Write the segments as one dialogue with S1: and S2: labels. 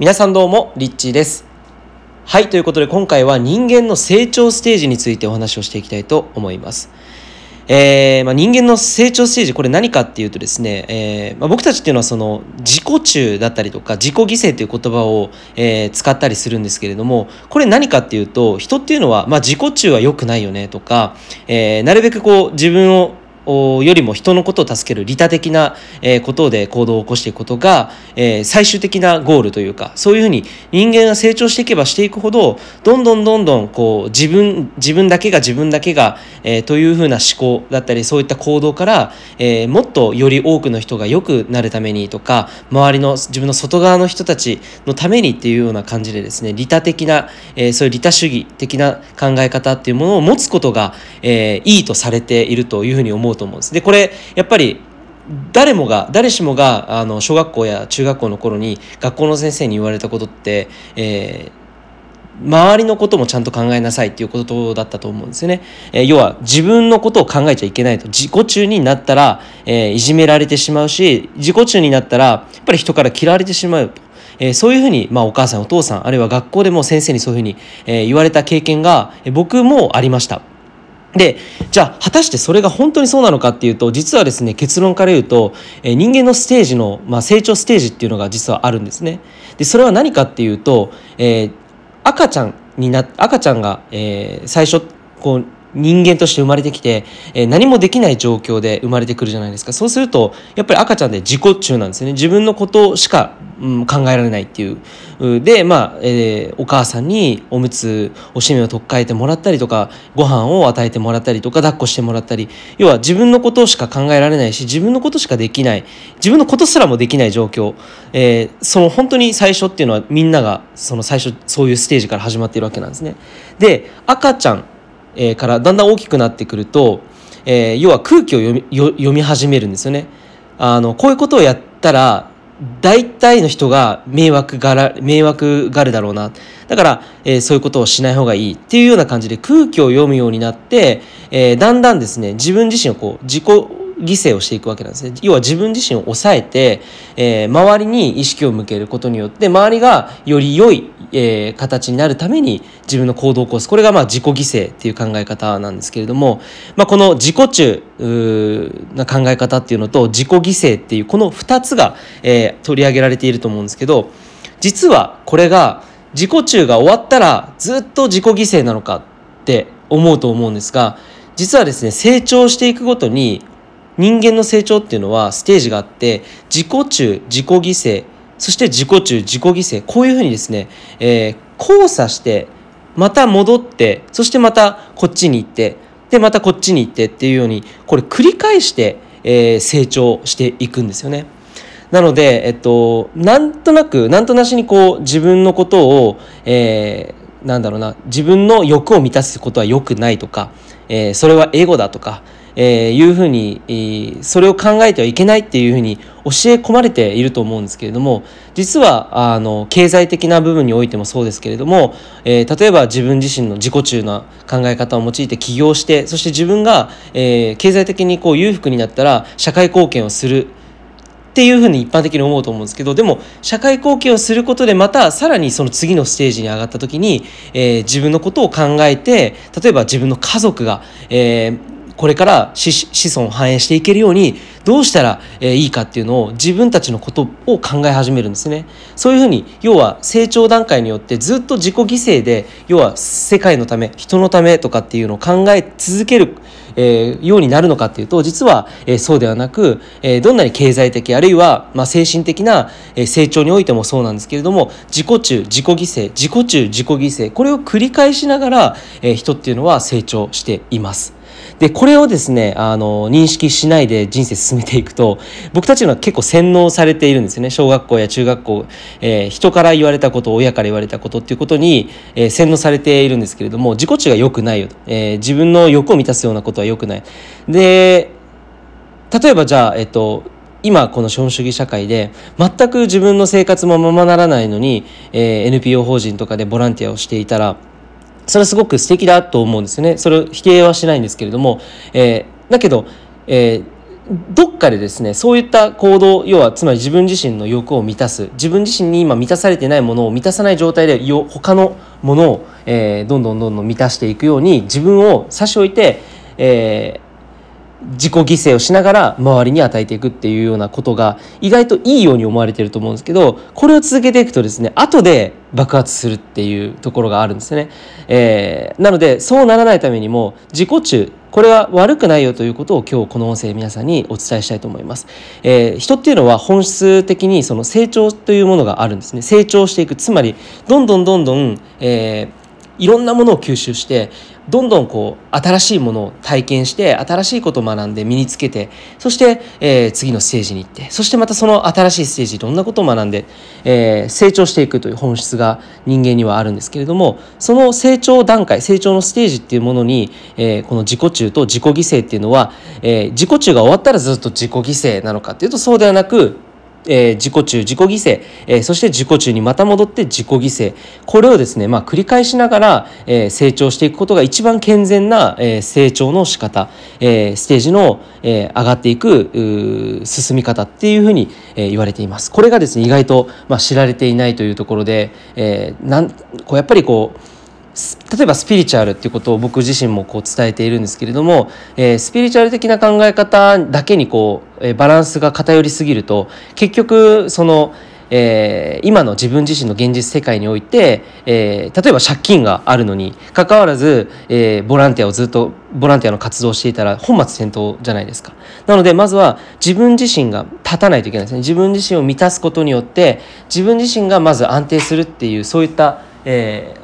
S1: 皆さんどうも、リッチーです。はい、ということで今回は人間の成長ステージについてお話をしていきたいと思います。えーまあ、人間の成長ステージ、これ何かっていうとですね、えーまあ、僕たちっていうのはその自己中だったりとか自己犠牲という言葉を、えー使ったりするんですけれども、これ何かっていうと、人っていうのは、まあ、自己中は良くないよねとか、えなるべくこう自分をよりも人のことを助ける利他的な、ことで行動を起こしていくことが、え最終的なゴールというかそういうふうに人間が成長していけばしていくほどどんどんどんどんこう自分自分だけが自分だけが、えというふうな思考だったりそういった行動から、えもっとより多くの人が良くなるためにとか周りの自分の外側の人たちのためにっていうような感じでですね利他的な、えそういう利他主義的な考え方っていうものを持つことが、えいいとされているというふうに思うと思うんです。でこれやっぱり誰もが誰しもがあの小学校や中学校の頃に学校の先生に言われたことって、えー周りのこともちゃんと考えなさいっていうことだったと思うんですよね。えー要は自分のことを考えちゃいけないと自己中になったら、えーいじめられてしまうし自己中になったらやっぱり人から嫌われてしまうと。えそういうふうに、まあ、お母さんお父さんあるいは学校でも先生にそういうふうに、え言われた経験が、え僕もありました。でじゃあ果たしてそれが本当にそうなのかっていうと実はですね結論から言うと、えー人間のステージの、まあ、成長ステージっていうのが実はあるんですね。でそれは何かっていうと、えー赤ちゃんにな赤ちゃんが、えー最初こう人間として生まれてきて、え何もできない状況で生まれてくるじゃないですか。そうするとやっぱり赤ちゃんで自己中なんですね。自分のことしか、うん、考えられないっていう。うでまあ、えーお母さんにおむつおしめを取っ替えてもらったりとかご飯を与えてもらったりとか抱っこしてもらったり。要は自分のことしか考えられないし自分のことしかできない。自分のことすらもできない状況、えーその本当に最初っていうのはみんながその最初そういうステージから始まっているわけなんですね。で赤ちゃんえーからだんだん大きくなってくると、えー要は空気を読み読み始めるんですよね。あのこういうことをやったら大体の人が迷惑がら迷惑がるだろうなだから、えーそういうことをしない方がいいっていうような感じで空気を読むようになって、えーだんだんですね自分自身をこう自己犠牲をしていくわけなんですね。要は自分自身を抑えて、えー周りに意識を向けることによって周りがより良い、えー形になるために自分の行動を起こす。これがまあ自己犠牲っていう考え方なんですけれども、まあ、この自己中な考え方っていうのと自己犠牲っていうこの2つが、えー取り上げられていると思うんですけど実はこれが自己中が終わったらずっと自己犠牲なのかって思うと思うんですが実はですね成長していくごとに人間の成長っていうのはステージがあって自己中自己犠牲そして自己中自己犠牲こういうふうにですね、えー交差してまた戻ってそしてまたこっちに行ってでまたこっちに行ってっていうようにこれ繰り返して、えー成長していくんですよね。なので、えっと、なんとなく、なんとなしにこう、自分のことを、えーなんだろうな、自分の欲を満たすことは良くないとか、えーそれはエゴだとか、えーいうふうに、えーそれを考えてはいけないっていうふうに教え込まれていると思うんですけれども、実は、あの、経済的な部分においてもそうですけれども、えー例えば自分自身の自己中な考え方を用いて起業して、そして自分が、えー経済的にこう裕福になったら社会貢献をするっていうふうに一般的に思うと思うんですけどでも社会貢献をすることでまたさらにその次のステージに上がった時に、えー自分のことを考えて例えば自分の家族が、えーこれから子孫を繁栄していけるようにどうしたら、いいかっていうのを自分たちのことを考え始めるんですね。そういうふうに要は成長段階によってずっと自己犠牲で要は世界のため人のためとかっていうのを考え続ける、えようになるのかっていうと実は、えそうではなく、えどんなに経済的あるいは、ま、精神的な、え成長においてもそうなんですけれども自己中自己犠牲自己中自己犠牲これを繰り返しながら、え人っていうのは成長しています。でこれをですねあの認識しないで人生進めていくと僕たちのは結構洗脳されているんですよね。小学校や中学校、えー人から言われたこと親から言われたことっていうことに、えー洗脳されているんですけれども自己中が良くないよと、えー自分の欲を満たすようなことは良くない。で例えばじゃあえっと今この資本主義社会で全く自分の生活もままならないのに、えー NPO 法人とかでボランティアをしていたらそれはすごく素敵だと思うんですよね。それを否定はしないんですけれども、えーだけど、えーどっかでですねそういった行動要はつまり自分自身の欲を満たす。自分自身に今満たされてないものを満たさない状態でよ他のものを、えー、どんどんどんどん満たしていくように自分を差し置いて、えー、自己犠牲をしながら周りに与えていくっていうようなことが意外といいように思われてると思うんですけどこれを続けていくとですね後で爆発するっていうところがあるんですね、えー、なのでそうならないためにも自己中これは悪くないよということを今日この音声皆さんにお伝えしたいと思います、えー、人っていうのは本質的にその成長というものがあるんですね。成長していく。つまりどんどんどんどん、えーいろんなものを吸収してどんどんこう新しいものを体験して新しいことを学んで身につけてそして、えー、次のステージに行ってそしてまたその新しいステージいろんなことを学んで、えー、成長していくという本質が人間にはあるんですけれどもその成長段階成長のステージっていうものに、えー、この自己中と自己犠牲っていうのは、え、自己中が終わったらずっと自己犠牲なのかっていうとそうではなくえー、自己中自己犠牲、えー、そして自己中にまた戻って自己犠牲。これをですね、まあ、繰り返しながら、えー、成長していくことが一番健全な、えー、成長の仕方、えー、ステージの、えー、上がっていく進み方っていうふうに、えー、言われています。これがですね意外と、まあ、知られていないというところで、えー、なんこうやっぱりこう例えばスピリチュアルっていうことを僕自身もこう伝えているんですけれども、えー、スピリチュアル的な考え方だけにこう、えー、バランスが偏りすぎると結局その、えー、今の自分自身の現実世界において、えー、例えば借金があるのにかかわらず、えー、ボランティアをずっとボランティアの活動をしていたら本末転倒じゃないですか。なのでまずは自分自身が立たないといけないですね。自分自身を満たすことによって自分自身がまず安定するっていうそういった、えー、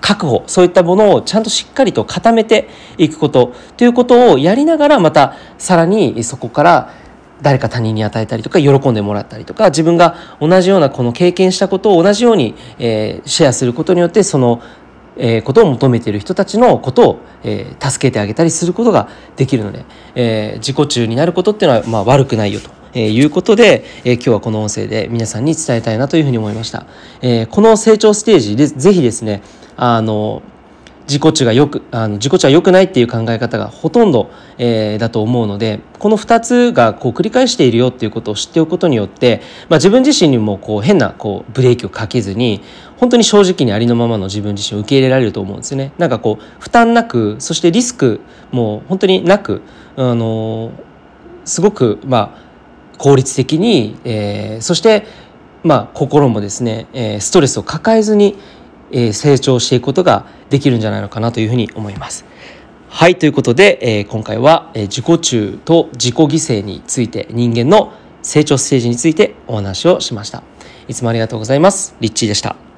S1: 確保そういったものをちゃんとしっかりと固めていくことということをやりながらまたさらにそこから誰か他人に与えたりとか喜んでもらったりとか自分が同じようなこの経験したことを同じように、えー、シェアすることによってその、えー、ことを求めている人たちのことを、えー、助けてあげたりすることができるので、えー、自己中になることっていうのは、まあ、悪くないよと。えー、いうことで、えー、今日はこの音声で皆さんに伝えたいなというふうに思いました。えー、この成長ステージでぜひですねあの自己中がよくあの自己中は良くないっていう考え方がほとんど、えー、だと思うのでこの2つがこう繰り返しているよっていうことを知っておくことによって、まあ、自分自身にもこう変なこうブレーキをかけずに本当に正直にありのままの自分自身を受け入れられると思うんですね。なんかこう負担なくそしてリスクも本当になくあのすごくまあ効率的に、えー、そしてまあ心もですね、えー、ストレスを抱えずにえ成長していくことができるんじゃないのかなというふうに思います。はい、ということで、え今回は、え自己中と自己犠牲について人間の成長ステージについてお話をしました。いつもありがとうございます。リッチーでした。